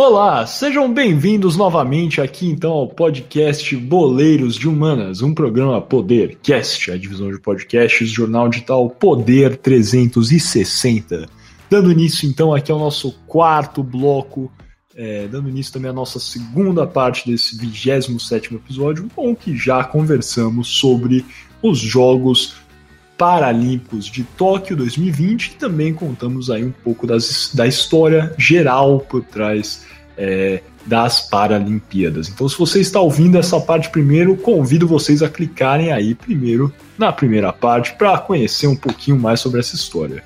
Olá, sejam bem-vindos novamente aqui então ao podcast Boleiros de Humanas, um programa Podercast, a divisão de podcasts, jornal digital Poder 360. Dando início então aqui ao nosso quarto bloco, é, dando início também à nossa segunda parte desse 27 episódio, com que já conversamos sobre os Jogos Paralímpicos de Tóquio 2020 e também contamos aí um pouco das, da história geral por trás é, das Paralimpíadas. Então, se você está ouvindo essa parte primeiro, convido vocês a clicarem aí primeiro na primeira parte para conhecer um pouquinho mais sobre essa história.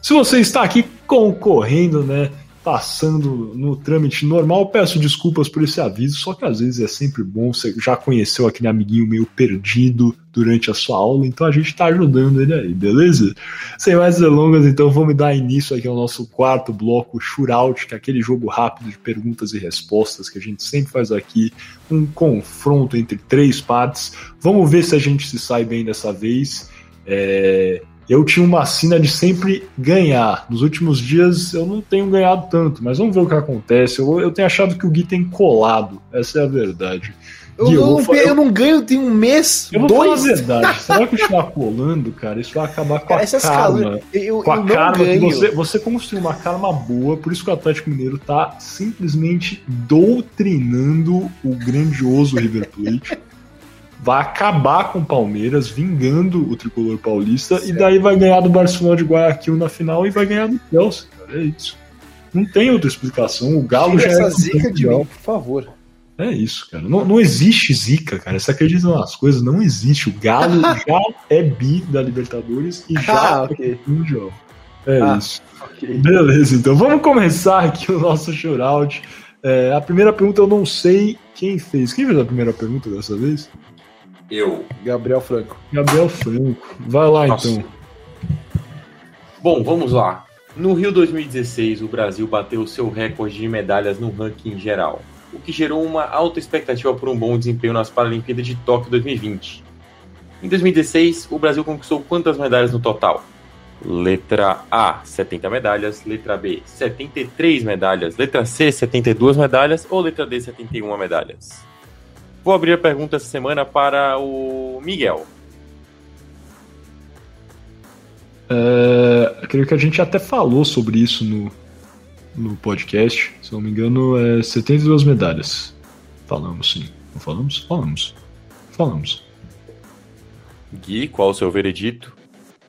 Se você está aqui concorrendo, né, passando no trâmite normal, peço desculpas por esse aviso, só que às vezes é sempre bom, você já conheceu aquele amiguinho meio perdido durante a sua aula, então a gente está ajudando ele aí, beleza? Sem mais delongas, então vamos dar início aqui ao nosso quarto bloco, Shootout, que é aquele jogo rápido de perguntas e respostas que a gente sempre faz aqui, um confronto entre três partes. Vamos ver se a gente se sai bem dessa vez. É, eu tinha uma sina de sempre ganhar. Nos últimos dias eu não tenho ganhado tanto, mas vamos ver o que acontece. Eu, eu tenho achado que o Gui tem colado, essa é a verdade. Eu, Gui, eu, não, eu, eu, não, ganho, tem um mês, eu dois. Vou a verdade, será que continuar colando, cara, isso vai acabar com cara, a karma. Eu, com a karma que você, você construiu uma karma boa, por isso que o Atlético Mineiro tá simplesmente doutrinando o grandioso River Plate vai acabar com o Palmeiras, vingando o tricolor paulista, certo. e daí vai ganhar do Barcelona de Guayaquil na final e vai ganhar do Chelsea, cara. É isso. Não tem outra explicação. O Galo Tira já essa é zica de mim, por favor. É isso, cara. Não, não existe zica, cara. Você acredita nas coisas? Não existe. O Galo já é bi da Libertadores e já ah, okay. é mundial. É ah, isso. Okay. Beleza, então vamos começar aqui o nosso shootout. É, a primeira pergunta eu não sei quem fez. Quem fez a primeira pergunta dessa vez? Eu. Gabriel Franco. Gabriel Franco. Vai lá Nossa. então. Bom, vamos lá. No Rio 2016, o Brasil bateu seu recorde de medalhas no ranking geral, o que gerou uma alta expectativa por um bom desempenho nas Paralimpíadas de Tóquio 2020. Em 2016, o Brasil conquistou quantas medalhas no total? Letra A, 70 medalhas. Letra B, 73 medalhas. Letra C, 72 medalhas. Ou letra D, 71 medalhas? Vou abrir a pergunta essa semana para o Miguel. É, creio que a gente até falou sobre isso no, no podcast. Se não me engano, é 72 medalhas. Falamos, sim. Não falamos? Falamos. Falamos. Gui, qual o seu veredito?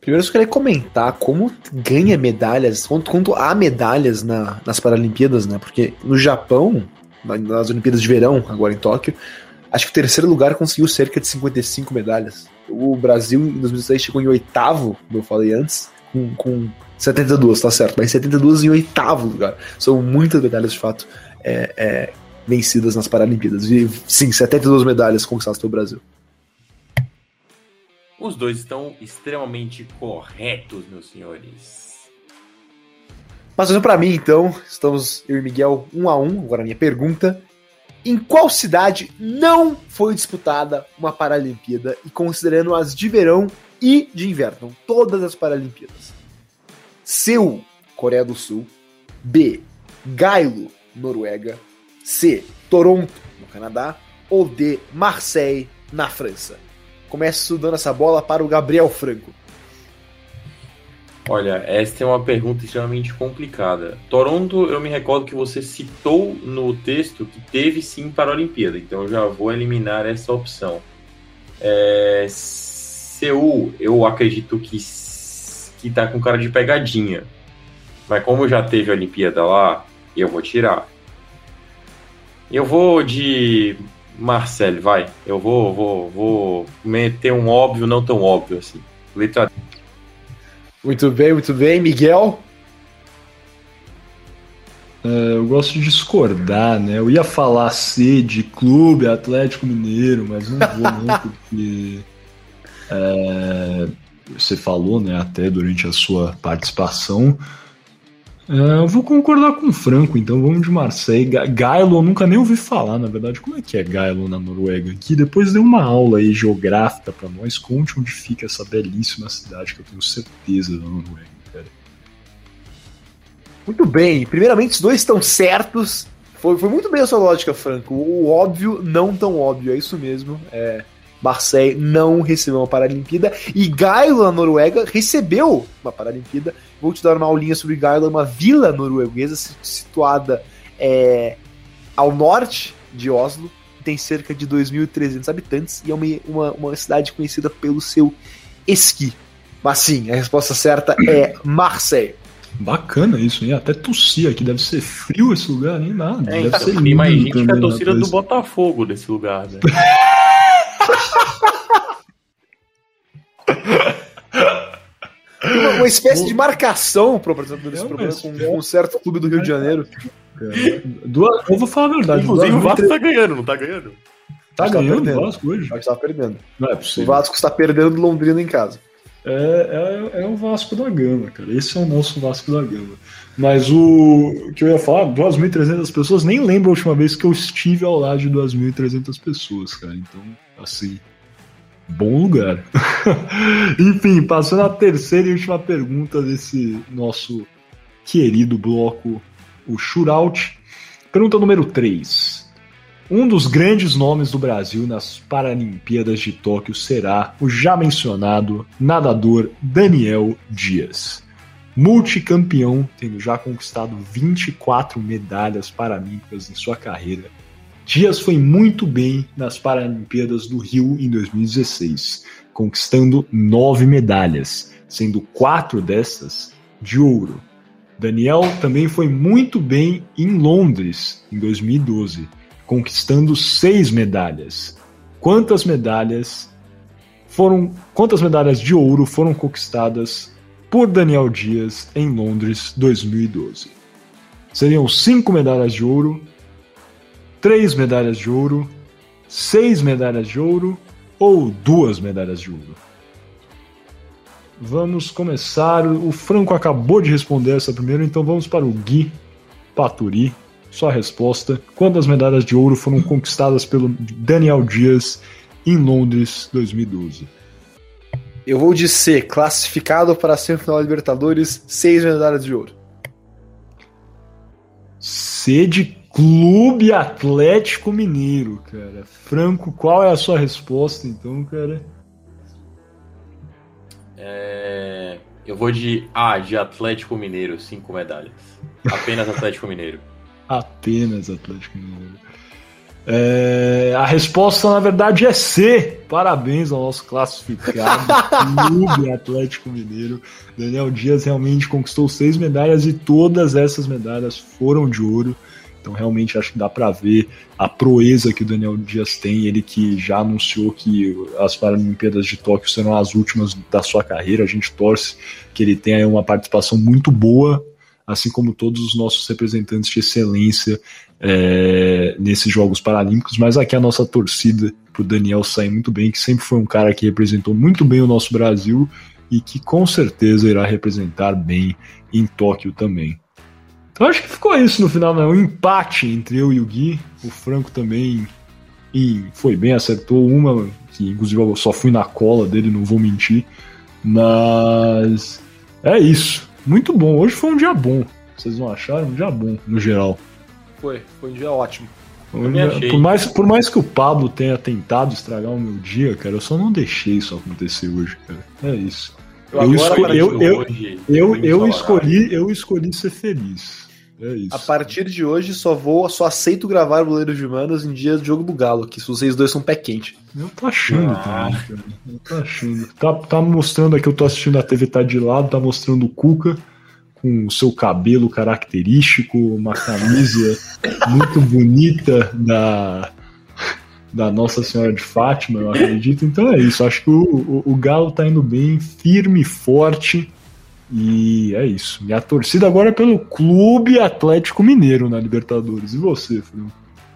Primeiro, eu queria comentar como ganha medalhas, quanto, quanto há medalhas na, nas Paralimpíadas, né? Porque no Japão, nas Olimpíadas de Verão, agora em Tóquio, Acho que o terceiro lugar conseguiu cerca de 55 medalhas. O Brasil, em 2016, chegou em oitavo, como eu falei antes, com, com 72, tá certo, mas 72 em oitavo lugar. São muitas medalhas, de fato, é, é, vencidas nas Paralimpíadas. E sim, 72 medalhas conquistadas pelo Brasil. Os dois estão extremamente corretos, meus senhores. Passando para mim, então, estamos eu e Miguel um a um. Agora a minha pergunta em qual cidade não foi disputada uma Paralimpíada e considerando as de verão e de inverno, todas as Paralimpíadas? Seul, Coreia do Sul. B. Gailo, Noruega. C. Toronto, no Canadá. Ou D. Marseille, na França. Começo dando essa bola para o Gabriel Franco. Olha, esta é uma pergunta extremamente complicada. Toronto, eu me recordo que você citou no texto que teve sim para a Olimpíada, então eu já vou eliminar essa opção. É, Seul, eu acredito que que tá com cara de pegadinha. Mas como já teve a Olimpíada lá, eu vou tirar. Eu vou de Marcel, vai. Eu vou, vou, vou meter um óbvio, não tão óbvio assim. Letra. Muito bem, muito bem. Miguel? É, eu gosto de discordar, né? Eu ia falar C de clube Atlético Mineiro, mas não vou não, porque é, você falou, né, até durante a sua participação, eu vou concordar com o Franco, então vamos de Marseille. Gailo eu nunca nem ouvi falar, na verdade. Como é que é Gailo na Noruega? Que depois deu uma aula aí geográfica para nós. Conte onde fica essa belíssima cidade que eu tenho certeza da Noruega, cara. Muito bem. Primeiramente, os dois estão certos. Foi, foi muito bem a sua lógica, Franco. O, óbvio, não tão óbvio, é isso mesmo. É, Marseille não recebeu uma Paralimpíada e Gaila, na Noruega, recebeu uma Paralimpíada. Vou te dar uma aulinha sobre Gaila, uma vila norueguesa situada é, ao norte de Oslo, tem cerca de 2.300 habitantes e é uma, uma, uma cidade conhecida pelo seu esqui. Mas sim, a resposta certa é Marseille. Bacana isso, hein? Até tossi aqui, deve ser frio esse lugar, nem nada. É, deve então, ser tem mais gente que a torcida do Botafogo desse lugar, né? uma, espécie de marcação pro apresentador desse programa com um certo clube do Rio de Janeiro. Duas, eu vou falar a verdade. Inclusive, o Vasco tá ganhando, não tá ganhando? Tá ganhando o Vasco hoje? O Vasco tá perdendo. Não é possível. O Vasco está perdendo do Londrina em casa. É, é, é, o Vasco da Gama, cara. Esse é o nosso Vasco da Gama. Mas o que eu ia falar, 2.300 pessoas, nem lembro a última vez que eu estive ao lado de 2.300 pessoas, cara. Então, assim, bom lugar. Enfim, passando a terceira e última pergunta desse nosso querido bloco, o Shootout. Pergunta número 3. Um dos grandes nomes do Brasil nas Paralimpíadas de Tóquio será o já mencionado nadador Daniel Dias. Multicampeão, tendo já conquistado 24 medalhas paralímpicas em sua carreira. Dias foi muito bem nas Paralimpíadas do Rio em 2016, conquistando nove medalhas, sendo quatro dessas de ouro. Daniel também foi muito bem em Londres em 2012 conquistando seis medalhas. Quantas medalhas foram, quantas medalhas de ouro foram conquistadas por Daniel Dias em Londres 2012? Seriam cinco medalhas de ouro, três medalhas de ouro, seis medalhas de ouro ou duas medalhas de ouro? Vamos começar. O Franco acabou de responder essa primeiro, então vamos para o Gui Paturi sua resposta. Quantas medalhas de ouro foram conquistadas pelo Daniel Dias em Londres 2012? Eu vou de C, classificado para a semifinal Libertadores, seis medalhas de ouro. C de Clube Atlético Mineiro, cara. Franco, qual é a sua resposta então, cara? É... Eu vou de A, de Atlético Mineiro, cinco medalhas. Apenas Atlético Mineiro. Apenas Atlético Mineiro. É, a resposta, na verdade, é C. Parabéns ao nosso classificado Clube Atlético Mineiro. Daniel Dias realmente conquistou seis medalhas e todas essas medalhas foram de ouro. Então, realmente, acho que dá para ver a proeza que o Daniel Dias tem. Ele que já anunciou que as Paralimpíadas de Tóquio serão as últimas da sua carreira. A gente torce que ele tenha uma participação muito boa assim como todos os nossos representantes de excelência é, nesses Jogos Paralímpicos, mas aqui a nossa torcida para o Daniel sair muito bem, que sempre foi um cara que representou muito bem o nosso Brasil e que com certeza irá representar bem em Tóquio também. Então acho que ficou isso no final, né? Um empate entre eu e o Gui. O Franco também e foi bem, acertou uma, que inclusive eu só fui na cola dele, não vou mentir. Mas é isso. Muito bom. Hoje foi um dia bom. Vocês não acharam? Um dia bom, no geral. Foi, foi um dia ótimo. Por mais, por mais que o Pablo tenha tentado estragar o meu dia, cara, eu só não deixei isso acontecer hoje, cara. É isso. Eu, eu, escolhi, eu, eu, hoje, eu, eu escolhi, eu escolhi ser feliz. É isso. A partir de hoje só vou, só aceito gravar o Goleiro de Manos em dias de jogo do Galo, que vocês dois são pé quente. Eu tô achando ah. também, cara. Eu tô achando. Tá, tá mostrando aqui, eu tô assistindo a TV, tá de lado, tá mostrando o Cuca com o seu cabelo característico, uma camisa muito bonita da, da Nossa Senhora de Fátima, eu acredito. Então é isso. Acho que o, o, o Galo tá indo bem, firme, forte e é isso. E a torcida agora é pelo Clube Atlético Mineiro na Libertadores. E você, Frio?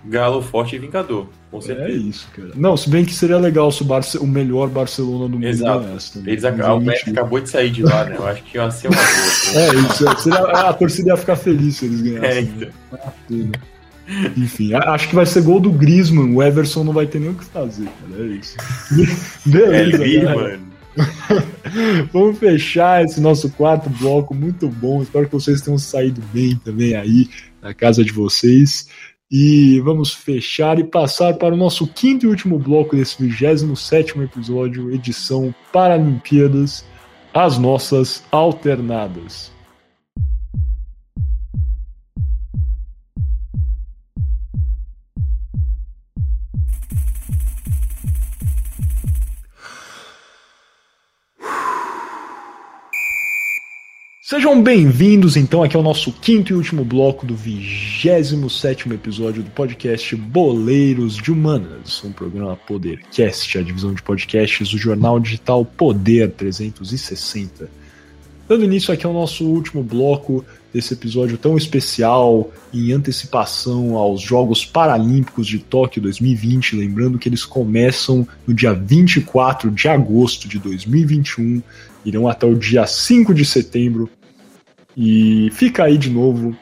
Galo forte e vingador, com é certeza. É isso, cara. Não, se bem que seria legal se o, Barce o melhor Barcelona do mundo Exato. ganhasse. Eles o Messi acabou de sair de lá, né? Eu acho que ia ser uma boa. é isso. É. Seria, a torcida ia ficar feliz se eles ganhassem. É, então. né? Enfim, acho que vai ser gol do Griezmann. O Everson não vai ter nem o que fazer, cara. É isso. Beleza, é, mano. Vamos fechar esse nosso quarto bloco muito bom. Espero que vocês tenham saído bem também aí na casa de vocês. E vamos fechar e passar para o nosso quinto e último bloco desse 27 episódio, edição Paralimpíadas, as nossas alternadas. Sejam bem-vindos, então, aqui ao nosso quinto e último bloco do 27 episódio do podcast Boleiros de Humanas, um programa Podercast, a divisão de podcasts do jornal digital Poder 360. Dando início aqui ao nosso último bloco desse episódio tão especial, em antecipação aos Jogos Paralímpicos de Tóquio 2020, lembrando que eles começam no dia 24 de agosto de 2021 irão até o dia 5 de setembro. E fica aí de novo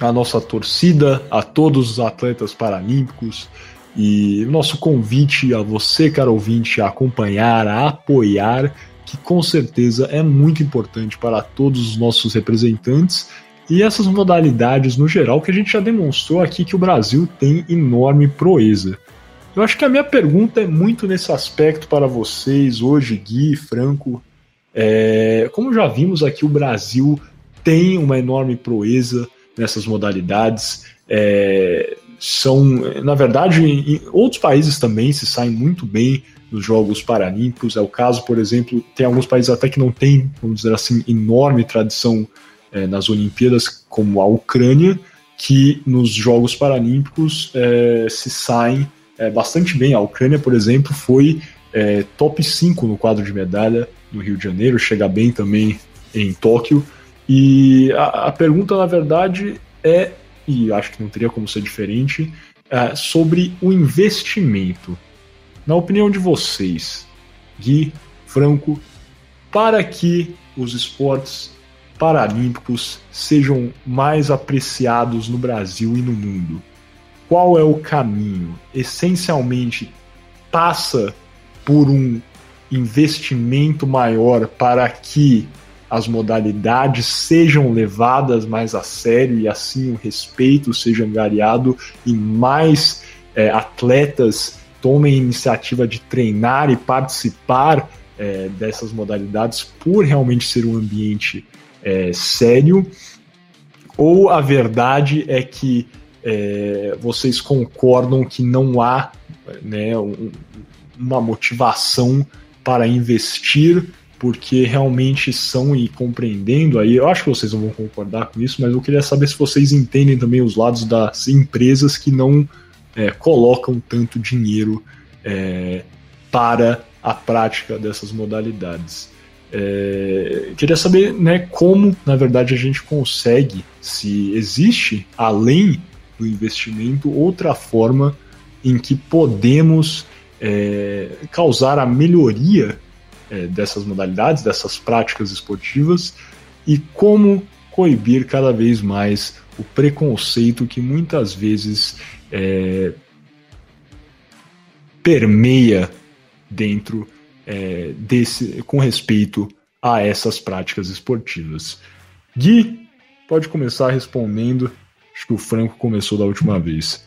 a nossa torcida a todos os atletas paralímpicos e nosso convite a você, caro ouvinte, a acompanhar, a apoiar, que com certeza é muito importante para todos os nossos representantes e essas modalidades no geral que a gente já demonstrou aqui que o Brasil tem enorme proeza. Eu acho que a minha pergunta é muito nesse aspecto para vocês hoje, Gui, Franco. É, como já vimos aqui, o Brasil tem uma enorme proeza nessas modalidades. É, são, na verdade, em outros países também se saem muito bem nos Jogos Paralímpicos. É o caso, por exemplo, tem alguns países até que não têm, vamos dizer assim, enorme tradição é, nas Olimpíadas, como a Ucrânia, que nos Jogos Paralímpicos é, se saem é, bastante bem. A Ucrânia, por exemplo, foi top 5 no quadro de medalha no Rio de Janeiro, chega bem também em Tóquio. E a, a pergunta, na verdade, é, e acho que não teria como ser diferente, sobre o investimento. Na opinião de vocês, Gui, Franco, para que os esportes paralímpicos sejam mais apreciados no Brasil e no mundo? Qual é o caminho? Essencialmente, passa por um investimento maior para que as modalidades sejam levadas mais a sério e assim o respeito seja angariado e mais é, atletas tomem iniciativa de treinar e participar é, dessas modalidades por realmente ser um ambiente é, sério, ou a verdade é que é, vocês concordam que não há né, um, uma motivação para investir porque realmente são e compreendendo aí, eu acho que vocês não vão concordar com isso, mas eu queria saber se vocês entendem também os lados das empresas que não é, colocam tanto dinheiro é, para a prática dessas modalidades. É, queria saber né, como, na verdade, a gente consegue, se existe, além do investimento, outra forma em que podemos é, causar a melhoria é, dessas modalidades, dessas práticas esportivas e como coibir cada vez mais o preconceito que muitas vezes é, permeia dentro é, desse, com respeito a essas práticas esportivas. Gui, pode começar respondendo. Acho que o Franco começou da última vez.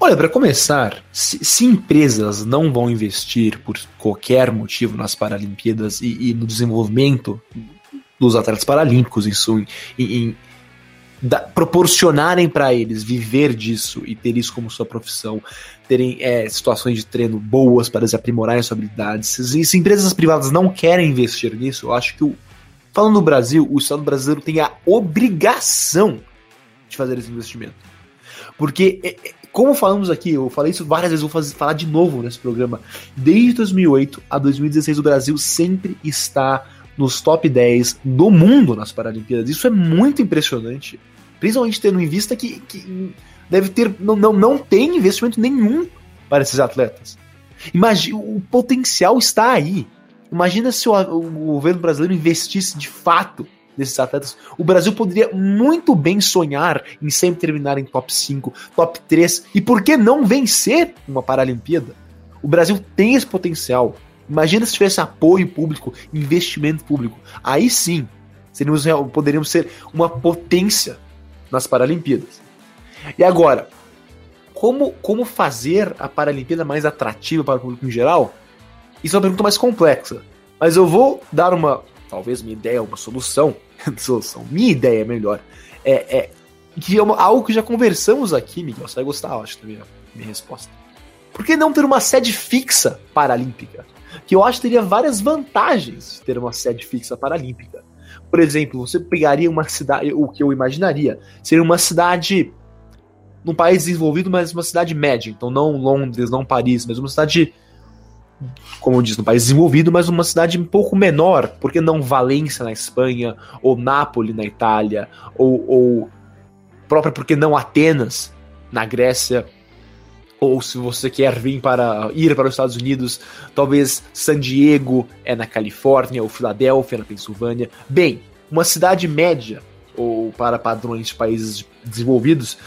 Olha, para começar, se, se, empresas não vão investir por qualquer motivo nas Paralimpíadas e, e no desenvolvimento dos atletas paralímpicos, isso, em, em da, proporcionarem para eles viver disso e ter isso como sua profissão, terem é, situações de treino boas para eles aprimorarem suas habilidades. Se, se empresas privadas não querem investir nisso, eu acho que, o, falando no Brasil, o Estado brasileiro tem a obrigação de fazer esse investimento. Porque, é, é, como falamos aqui, eu falei isso várias vezes, vou fazer, falar de novo nesse programa. Desde 2008 a 2016, o Brasil sempre está nos top 10 do mundo nas Paralimpíadas. Isso é muito impressionante. Principalmente tendo em vista que, que deve ter. Não, não, não tem investimento nenhum para esses atletas. Imagina, o potencial está aí. Imagina se o, o governo brasileiro investisse de fato desses atletas, o Brasil poderia muito bem sonhar em sempre terminar em top 5, top 3 e por que não vencer uma Paralimpíada? O Brasil tem esse potencial. Imagina se tivesse apoio público, investimento público. Aí sim, seríamos, poderíamos ser uma potência nas Paralimpíadas. E agora, como, como fazer a Paralimpíada mais atrativa para o público em geral? Isso é uma pergunta mais complexa. Mas eu vou dar uma, talvez minha ideia, uma solução. solução, minha ideia é melhor. É, é que é uma, algo que já conversamos aqui, Miguel. Você vai gostar, acho, da minha, minha resposta. Por que não ter uma sede fixa paralímpica? Que eu acho que teria várias vantagens ter uma sede fixa paralímpica. Por exemplo, você pegaria uma cidade, o que eu imaginaria, seria uma cidade num país desenvolvido, mas uma cidade média. Então, não Londres, não Paris, mas uma cidade, como eu disse, num país desenvolvido, mas uma cidade um pouco menor. Por que não Valência na Espanha, ou Nápoles na Itália, ou, ou própria, por que não Atenas na Grécia? Ou se você quer vir para ir para os Estados Unidos, talvez San Diego é na Califórnia, ou Filadélfia na Pensilvânia. Bem, uma cidade média, ou para padrões de países desenvolvidos,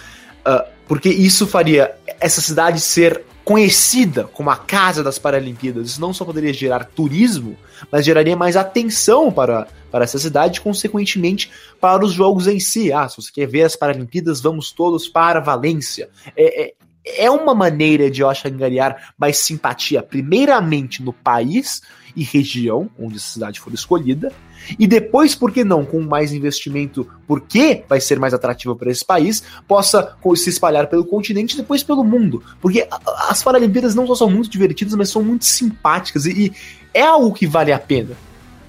uh, porque isso faria essa cidade ser conhecida como a casa das Paralimpíadas. Isso não só poderia gerar turismo, mas geraria mais atenção para, para essa cidade, consequentemente para os jogos em si. Ah, se você quer ver as Paralimpíadas, vamos todos para Valência. É, é, é uma maneira de, eu acho, angariar mais simpatia, primeiramente no país e região onde a cidade for escolhida, e depois, por que não, com mais investimento, porque vai ser mais atrativo para esse país, possa se espalhar pelo continente e depois pelo mundo. Porque as Paralimpíadas não só são muito divertidas, mas são muito simpáticas e, e é algo que vale a pena.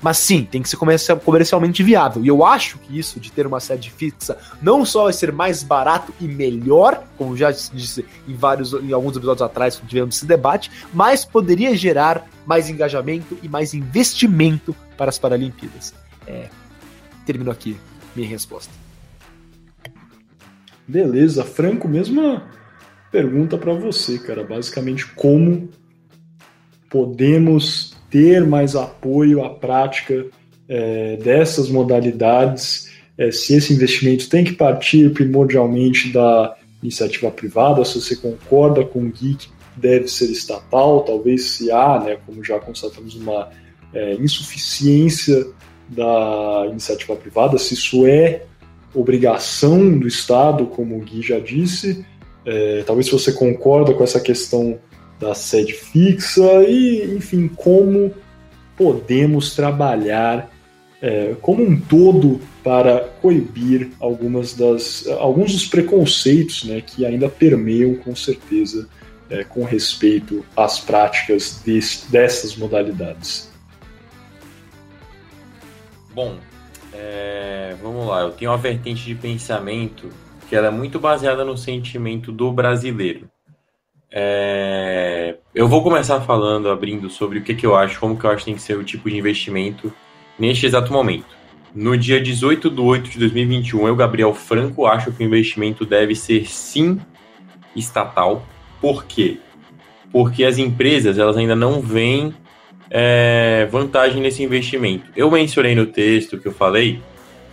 Mas sim, tem que ser comercialmente viável. E eu acho que isso de ter uma sede fixa não só vai ser mais barato e melhor, como já disse em vários em alguns episódios atrás que tivemos esse debate, mas poderia gerar mais engajamento e mais investimento para as Paralimpíadas. É, termino aqui minha resposta. Beleza, Franco, mesma pergunta para você, cara. Basicamente, como podemos ter mais apoio à prática é, dessas modalidades, é, se esse investimento tem que partir primordialmente da iniciativa privada, se você concorda com o que deve ser estatal, talvez se há, né, como já constatamos, uma é, insuficiência da iniciativa privada, se isso é obrigação do Estado, como o Gui já disse, é, talvez se você concorda com essa questão da sede fixa e, enfim, como podemos trabalhar é, como um todo para coibir algumas das, alguns dos preconceitos né, que ainda permeiam com certeza é, com respeito às práticas desse, dessas modalidades. Bom, é, vamos lá, eu tenho uma vertente de pensamento que ela é muito baseada no sentimento do brasileiro. É, eu vou começar falando, abrindo sobre o que, que eu acho, como que eu acho que tem que ser o tipo de investimento neste exato momento. No dia 18 de 8 de 2021, eu, Gabriel Franco, acho que o investimento deve ser sim estatal. Por quê? Porque as empresas elas ainda não veem é, vantagem nesse investimento. Eu mencionei no texto que eu falei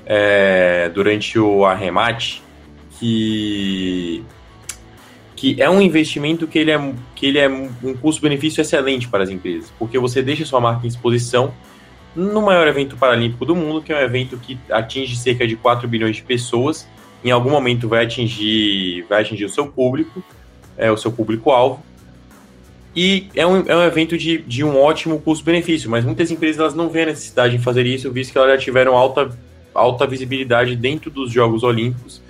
é, durante o arremate que que é um investimento que ele é, que ele é um custo-benefício excelente para as empresas, porque você deixa sua marca em exposição no maior evento paralímpico do mundo, que é um evento que atinge cerca de 4 bilhões de pessoas, em algum momento vai atingir, vai atingir o seu público, é o seu público-alvo, e é um, é um evento de, de um ótimo custo-benefício, mas muitas empresas elas não veem a necessidade de fazer isso, visto que elas já tiveram alta, alta visibilidade dentro dos Jogos Olímpicos,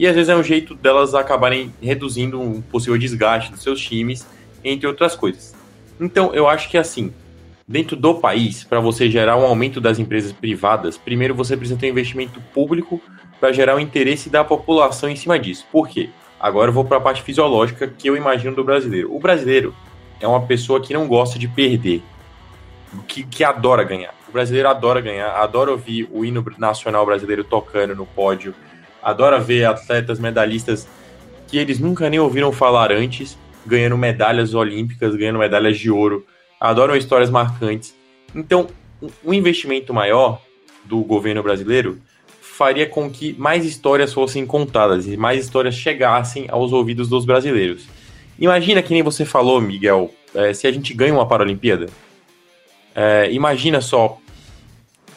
e às vezes é um jeito delas acabarem reduzindo um possível desgaste dos seus times, entre outras coisas. Então, eu acho que assim, dentro do país, para você gerar um aumento das empresas privadas, primeiro você precisa ter um investimento público para gerar o interesse da população em cima disso. Por quê? Agora eu vou para a parte fisiológica que eu imagino do brasileiro. O brasileiro é uma pessoa que não gosta de perder, que, que adora ganhar. O brasileiro adora ganhar, adora ouvir o hino nacional brasileiro tocando no pódio, adora ver atletas medalhistas que eles nunca nem ouviram falar antes, ganhando medalhas olímpicas, ganhando medalhas de ouro, adoram histórias marcantes. Então, um investimento maior do governo brasileiro faria com que mais histórias fossem contadas e mais histórias chegassem aos ouvidos dos brasileiros. Imagina que nem você falou, Miguel, é, se a gente ganha uma Paralimpíada. É, imagina só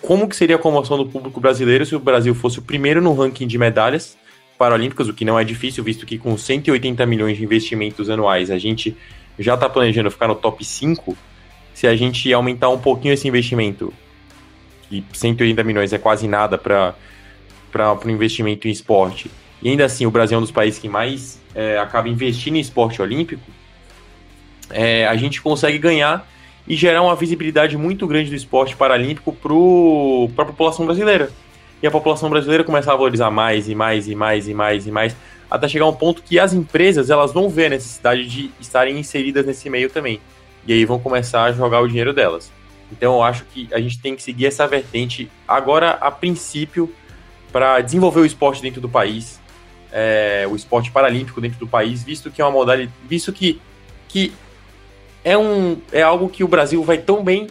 como que seria a comoção do público brasileiro se o Brasil fosse o primeiro no ranking de medalhas Paralímpicas, o que não é difícil, visto que com 180 milhões de investimentos anuais a gente já está planejando ficar no top 5. Se a gente aumentar um pouquinho esse investimento, que 180 milhões é quase nada para o investimento em esporte, e ainda assim o Brasil é um dos países que mais é, acaba investindo em esporte olímpico, é, a gente consegue ganhar e gerar uma visibilidade muito grande do esporte paralímpico para a população brasileira. E a população brasileira começar a valorizar mais e mais e mais e mais e mais, até chegar a um ponto que as empresas elas vão ver a necessidade de estarem inseridas nesse meio também. E aí vão começar a jogar o dinheiro delas. Então eu acho que a gente tem que seguir essa vertente agora, a princípio, para desenvolver o esporte dentro do país, é, o esporte paralímpico dentro do país, visto que é uma modalidade, visto que, que é, um, é algo que o Brasil vai tão bem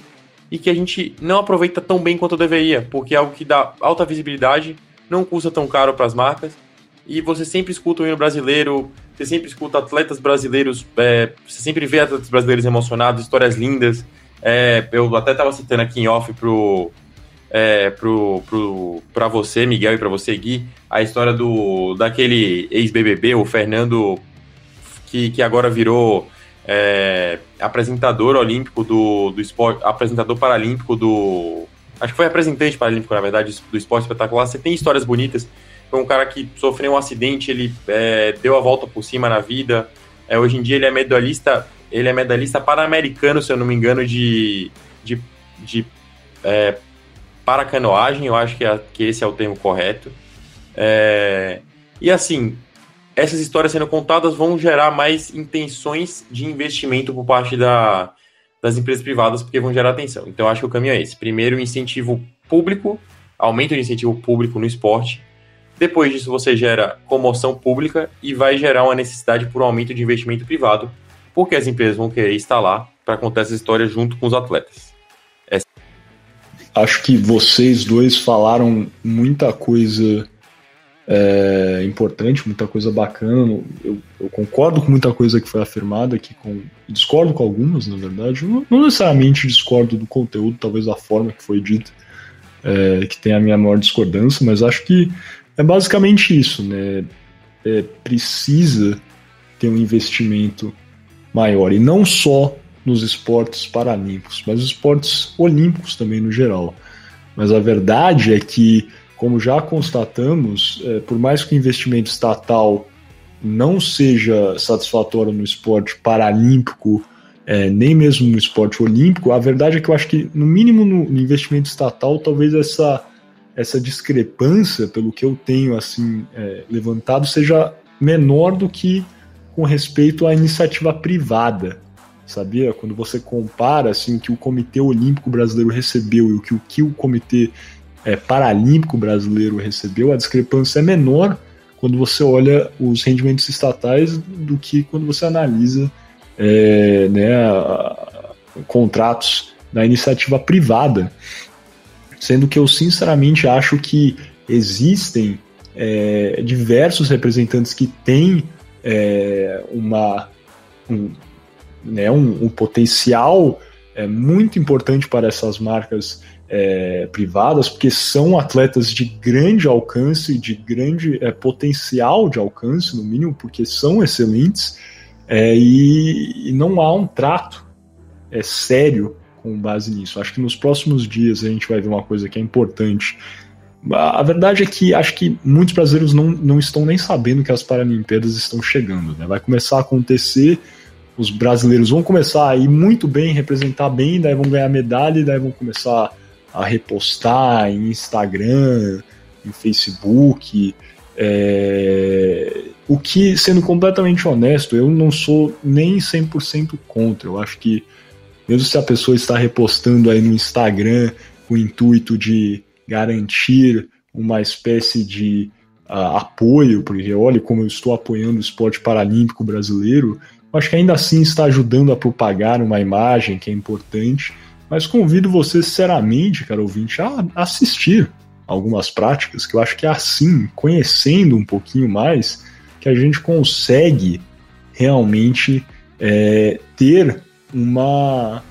e que a gente não aproveita tão bem quanto deveria, porque é algo que dá alta visibilidade, não custa tão caro para as marcas, e você sempre escuta o hino brasileiro, você sempre escuta atletas brasileiros, é, você sempre vê atletas brasileiros emocionados, histórias lindas. É, eu até estava citando aqui em off pro, é, pro, pro, você, Miguel, e para você, Gui, a história do daquele ex-BBB, o Fernando, que, que agora virou é, apresentador olímpico do, do esporte, apresentador paralímpico do. Acho que foi representante paralímpico, na verdade, do esporte espetacular. Você tem histórias bonitas. Foi um cara que sofreu um acidente, ele é, deu a volta por cima na vida. É, hoje em dia ele é medalhista, ele é medalhista pan-americano, se eu não me engano, de, de, de é, paracanoagem, eu acho que, é, que esse é o termo correto. É, e assim, essas histórias sendo contadas vão gerar mais intenções de investimento por parte da, das empresas privadas, porque vão gerar atenção. Então, acho que o caminho é esse. Primeiro, incentivo público, aumento de incentivo público no esporte. Depois disso, você gera comoção pública e vai gerar uma necessidade por um aumento de investimento privado, porque as empresas vão querer estar lá para contar essa história junto com os atletas. É... Acho que vocês dois falaram muita coisa é, importante, muita coisa bacana. Eu, eu, concordo com muita coisa que foi afirmada aqui, com, discordo com algumas, na verdade. Não, não necessariamente discordo do conteúdo, talvez da forma que foi dito, é, que tem a minha maior discordância, mas acho que é basicamente isso, né? É, precisa ter um investimento maior, e não só nos esportes paralímpicos, mas os esportes olímpicos também no geral. Mas a verdade é que como já constatamos, é, por mais que o investimento estatal não seja satisfatório no esporte paralímpico, é, nem mesmo no esporte olímpico, a verdade é que eu acho que, no mínimo no, no investimento estatal, talvez essa, essa discrepância, pelo que eu tenho assim é, levantado, seja menor do que com respeito à iniciativa privada. Sabia? Quando você compara assim, o que o Comitê Olímpico Brasileiro recebeu e o que o, que o Comitê é, paralímpico brasileiro recebeu, a discrepância é menor quando você olha os rendimentos estatais do que quando você analisa é, né, a, a, contratos da iniciativa privada. Sendo que eu sinceramente acho que existem é, diversos representantes que têm é, uma, um, né, um, um potencial é, muito importante para essas marcas é, privadas, porque são atletas de grande alcance, de grande é, potencial de alcance, no mínimo, porque são excelentes, é, e, e, não há um trato é, sério com base nisso. Acho que nos próximos dias a gente vai ver uma coisa que é importante. A verdade é que acho que muitos brasileiros não, não estão nem sabendo que as Paralimpíadas estão chegando. Né? Vai começar a acontecer, os brasileiros vão começar a ir muito bem, representar bem, daí vão ganhar medalha, daí vão começar a repostar em Instagram, em Facebook. É... O que, sendo completamente honesto, eu não sou nem 100% contra. Eu acho que, mesmo se a pessoa está repostando aí no Instagram com o intuito de garantir uma espécie de uh, apoio, porque olha como eu estou apoiando o esporte paralímpico brasileiro, acho que ainda assim está ajudando a propagar uma imagem que é importante mas convido você, sinceramente, cara ouvinte, a assistir algumas práticas, que eu acho que é assim, conhecendo um pouquinho mais, que a gente consegue realmente é, ter uma,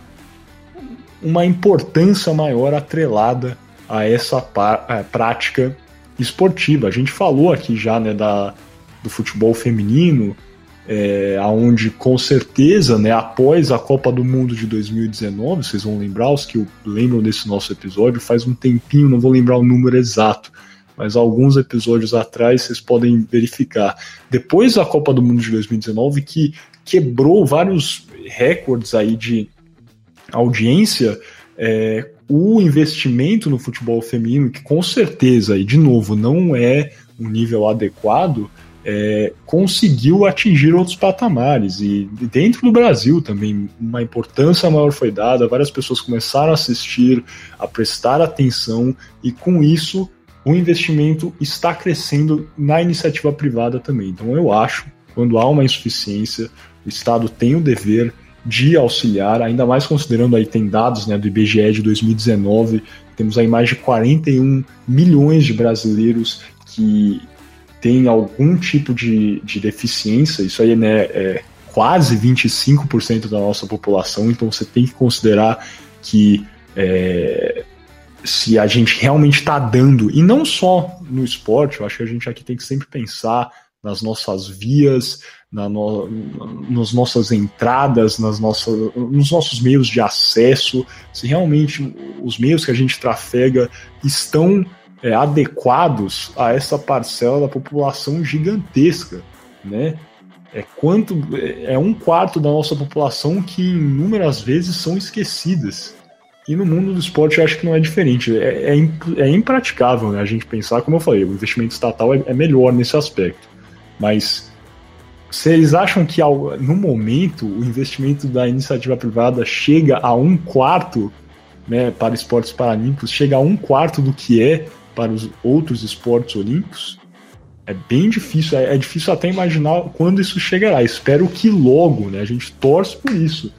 uma importância maior atrelada a essa a prática esportiva. A gente falou aqui já né, da, do futebol feminino, é, aonde com certeza, né, após a Copa do Mundo de 2019, vocês vão lembrar, os que lembram desse nosso episódio, faz um tempinho, não vou lembrar o número exato, mas alguns episódios atrás vocês podem verificar. Depois da Copa do Mundo de 2019, que quebrou vários recordes aí de audiência, é, o investimento no futebol feminino, que com certeza, e de novo, não é um nível adequado, é, conseguiu atingir outros patamares. E dentro do Brasil também, uma importância maior foi dada, várias pessoas começaram a assistir, a prestar atenção, e com isso o investimento está crescendo na iniciativa privada também. Então eu acho, quando há uma insuficiência, o Estado tem o dever de auxiliar, ainda mais considerando aí tem dados né, do IBGE de 2019, temos aí mais de 41 milhões de brasileiros que têm algum tipo de, de deficiência, isso aí né, é quase 25% da nossa população, então você tem que considerar que é, se a gente realmente está dando, e não só no esporte, eu acho que a gente aqui tem que sempre pensar nas nossas vias, na no, nas nossas entradas, nas nossas, nos nossos meios de acesso, se realmente os meios que a gente trafega estão é, adequados a essa parcela da população gigantesca, né? É quanto é um quarto da nossa população que inúmeras vezes são esquecidas. E no mundo do esporte eu acho que não é diferente. É, é, é impraticável né, a gente pensar, como eu falei, o investimento estatal é, é melhor nesse aspecto. Mas vocês acham que ao, no momento o investimento da iniciativa privada chega a um quarto né, para esportes paralímpicos, chega a um quarto do que é para os outros esportes olímpicos? É bem difícil, é, é difícil até imaginar quando isso chegará. Espero que logo, né? A gente torce por isso.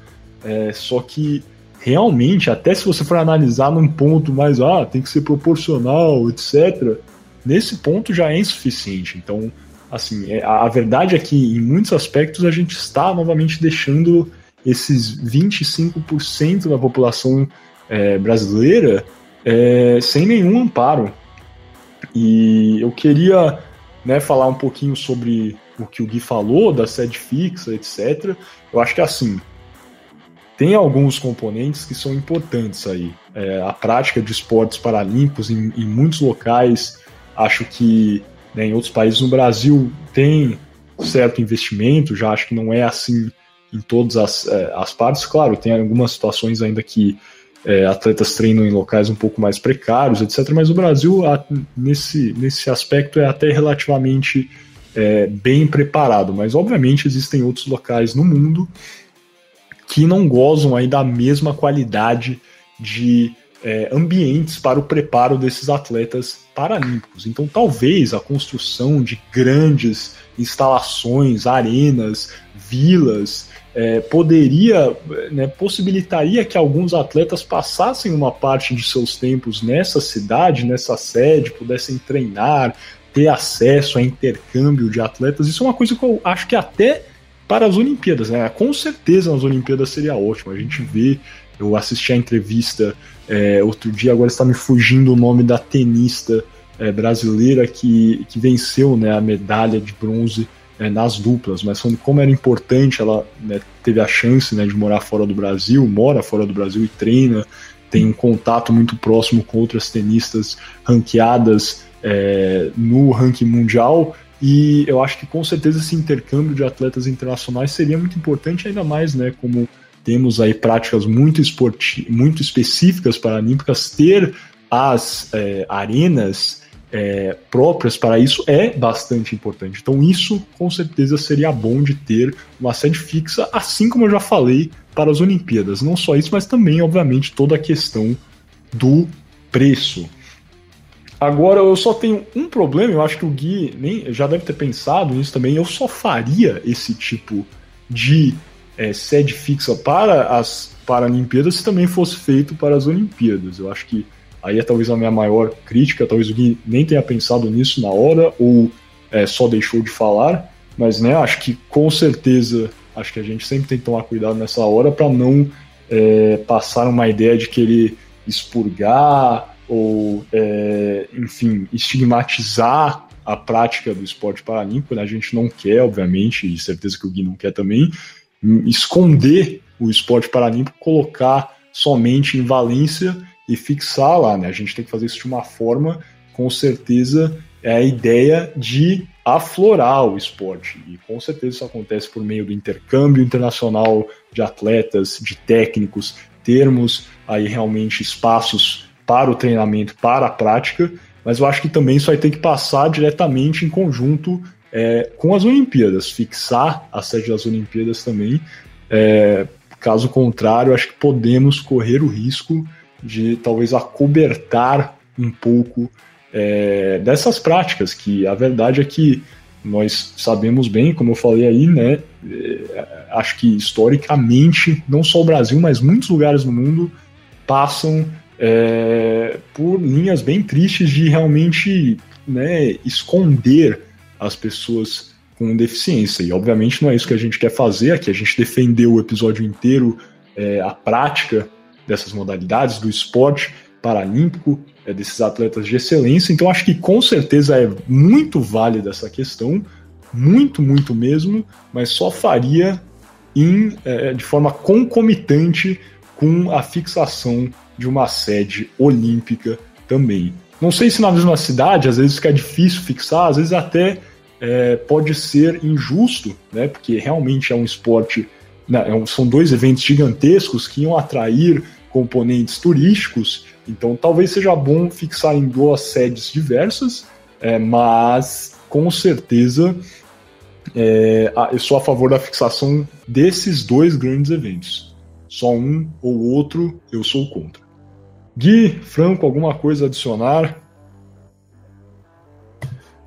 É, só que realmente, até se você for analisar num ponto mais, ah, tem que ser proporcional, etc., nesse ponto já é insuficiente. Então, assim, é, a, verdade é que em muitos aspectos a gente está novamente deixando esses 25% da população é, brasileira é, sem nenhum amparo. E eu queria né, falar um pouquinho sobre o que o Gui falou, da sede fixa, etc. Eu acho que assim, tem alguns componentes que são importantes aí. É, a prática de esportes paralímpicos em, em muitos locais, acho que né, em outros países no Brasil tem certo investimento, já acho que não é assim em todas as, é, as partes. Claro, tem algumas situações ainda que é, atletas treinam em locais um pouco mais precários, etc. Mas o Brasil, nesse, nesse aspecto, é até relativamente é, bem preparado. Mas, obviamente, existem outros locais no mundo que não gozam aí da mesma qualidade de é, ambientes para o preparo desses atletas paralímpicos. Então, talvez a construção de grandes instalações, arenas, vilas, é, poderia, né, possibilitaria que alguns atletas passassem uma parte de seus tempos nessa cidade, nessa sede, pudessem treinar, ter acesso a intercâmbio de atletas. Isso é uma coisa que eu acho que até para as Olimpíadas, né? Com certeza nas Olimpíadas seria ótimo. A gente vê, eu assisti a entrevista é, outro dia, agora está me fugindo o nome da tenista é, brasileira que, que venceu né, a medalha de bronze é, nas duplas, mas falando como era importante, ela né, teve a chance né, de morar fora do Brasil, mora fora do Brasil e treina, tem um contato muito próximo com outras tenistas ranqueadas é, no ranking mundial. E eu acho que com certeza esse intercâmbio de atletas internacionais seria muito importante, ainda mais, né, como temos aí práticas muito, esporti muito específicas paralímpicas, ter as é, arenas é, próprias para isso é bastante importante. Então, isso com certeza seria bom de ter uma sede fixa, assim como eu já falei para as Olimpíadas. Não só isso, mas também, obviamente, toda a questão do preço. Agora, eu só tenho um problema, eu acho que o Gui nem, já deve ter pensado nisso também. Eu só faria esse tipo de é, sede fixa para as Paralimpíadas se também fosse feito para as Olimpíadas. Eu acho que Aí é talvez a minha maior crítica, talvez o Gui nem tenha pensado nisso na hora ou é, só deixou de falar, mas né, acho que com certeza, acho que a gente sempre tem que tomar cuidado nessa hora para não é, passar uma ideia de querer expurgar ou, é, enfim, estigmatizar a prática do esporte paralímpico, né? a gente não quer, obviamente, e certeza que o Gui não quer também, esconder o esporte paralímpico, colocar somente em Valência e fixar lá, né? A gente tem que fazer isso de uma forma, com certeza, é a ideia de aflorar o esporte. E com certeza isso acontece por meio do intercâmbio internacional de atletas, de técnicos, termos aí realmente espaços para o treinamento, para a prática, mas eu acho que também isso vai ter que passar diretamente em conjunto é, com as Olimpíadas, fixar a sede das Olimpíadas também. É, caso contrário, acho que podemos correr o risco de talvez acobertar um pouco é, dessas práticas, que a verdade é que nós sabemos bem, como eu falei aí, né? É, acho que historicamente, não só o Brasil, mas muitos lugares no mundo passam é, por linhas bem tristes de realmente né, esconder as pessoas com deficiência. E obviamente não é isso que a gente quer fazer aqui. A gente defendeu o episódio inteiro é, a prática dessas modalidades do esporte paralímpico, é, desses atletas de excelência. Então acho que com certeza é muito válida essa questão, muito, muito mesmo, mas só faria em, é, de forma concomitante com a fixação de uma sede olímpica também. Não sei se na mesma cidade, às vezes fica difícil fixar, às vezes até é, pode ser injusto, né? Porque realmente é um esporte, né, é são dois eventos gigantescos que iam atrair componentes turísticos, então talvez seja bom fixar em duas sedes diversas, é, mas com certeza é, eu sou a favor da fixação desses dois grandes eventos. Só um ou outro eu sou contra. Gui, Franco, alguma coisa a adicionar?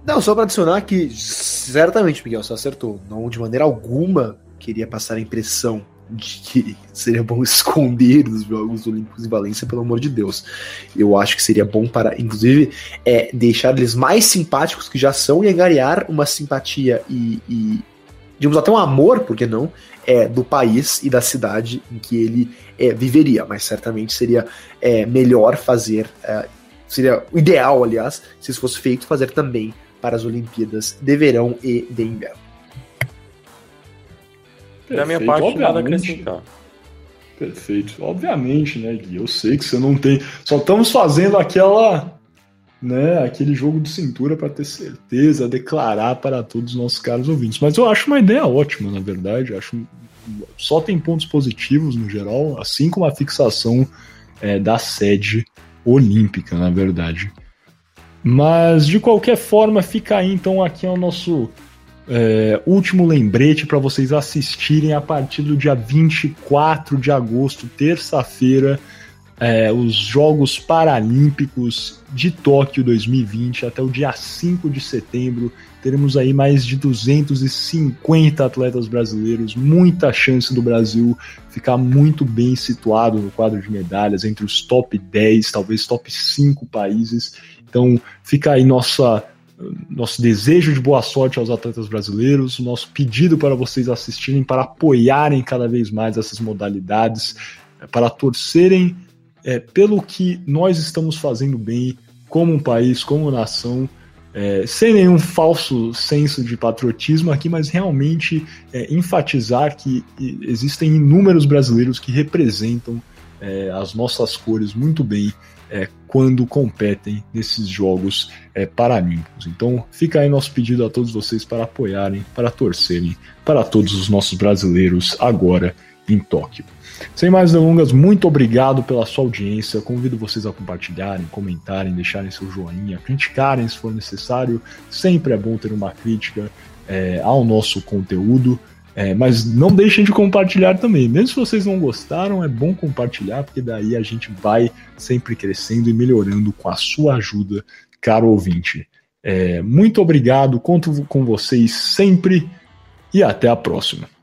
Não, só para adicionar que certamente, Miguel, você acertou. Não de maneira alguma queria passar a impressão de que seria bom esconder os Jogos Olímpicos em Valência, pelo amor de Deus. Eu acho que seria bom para, inclusive, é, deixar eles mais simpáticos que já são e angariar uma simpatia e, e digamos até um amor, por que não, é, do país e da cidade em que ele é, viveria, mas certamente seria é, melhor fazer, é, seria o ideal, aliás, se isso fosse feito, fazer também para as Olimpíadas de verão e de inverno. Perfeito, da minha parte, nada acrescentar. Perfeito. Obviamente, né, Gui? Eu sei que você não tem. Só estamos fazendo aquela. Né, aquele jogo de cintura para ter certeza, declarar para todos os nossos caros ouvintes. Mas eu acho uma ideia ótima, na verdade. Eu acho só tem pontos positivos no geral, assim como a fixação é, da sede olímpica, na verdade. Mas de qualquer forma, fica aí então aqui é o nosso é, último lembrete para vocês assistirem a partir do dia 24 de agosto, terça-feira, é, os Jogos Paralímpicos de Tóquio 2020 até o dia 5 de setembro. Teremos aí mais de 250 atletas brasileiros, muita chance do Brasil ficar muito bem situado no quadro de medalhas, entre os top 10, talvez top 5 países. Então fica aí nossa nosso desejo de boa sorte aos atletas brasileiros, nosso pedido para vocês assistirem, para apoiarem cada vez mais essas modalidades, para torcerem é, pelo que nós estamos fazendo bem como um país, como nação, é, sem nenhum falso senso de patriotismo aqui, mas realmente é, enfatizar que existem inúmeros brasileiros que representam é, as nossas cores muito bem é, quando competem nesses Jogos é, Paralímpicos. Então fica aí nosso pedido a todos vocês para apoiarem, para torcerem para todos os nossos brasileiros agora em Tóquio. Sem mais delongas, muito obrigado pela sua audiência. Convido vocês a compartilharem, comentarem, deixarem seu joinha, criticarem se for necessário. Sempre é bom ter uma crítica é, ao nosso conteúdo. É, mas não deixem de compartilhar também. Mesmo se vocês não gostaram, é bom compartilhar, porque daí a gente vai sempre crescendo e melhorando com a sua ajuda, caro ouvinte. É, muito obrigado, conto com vocês sempre e até a próxima.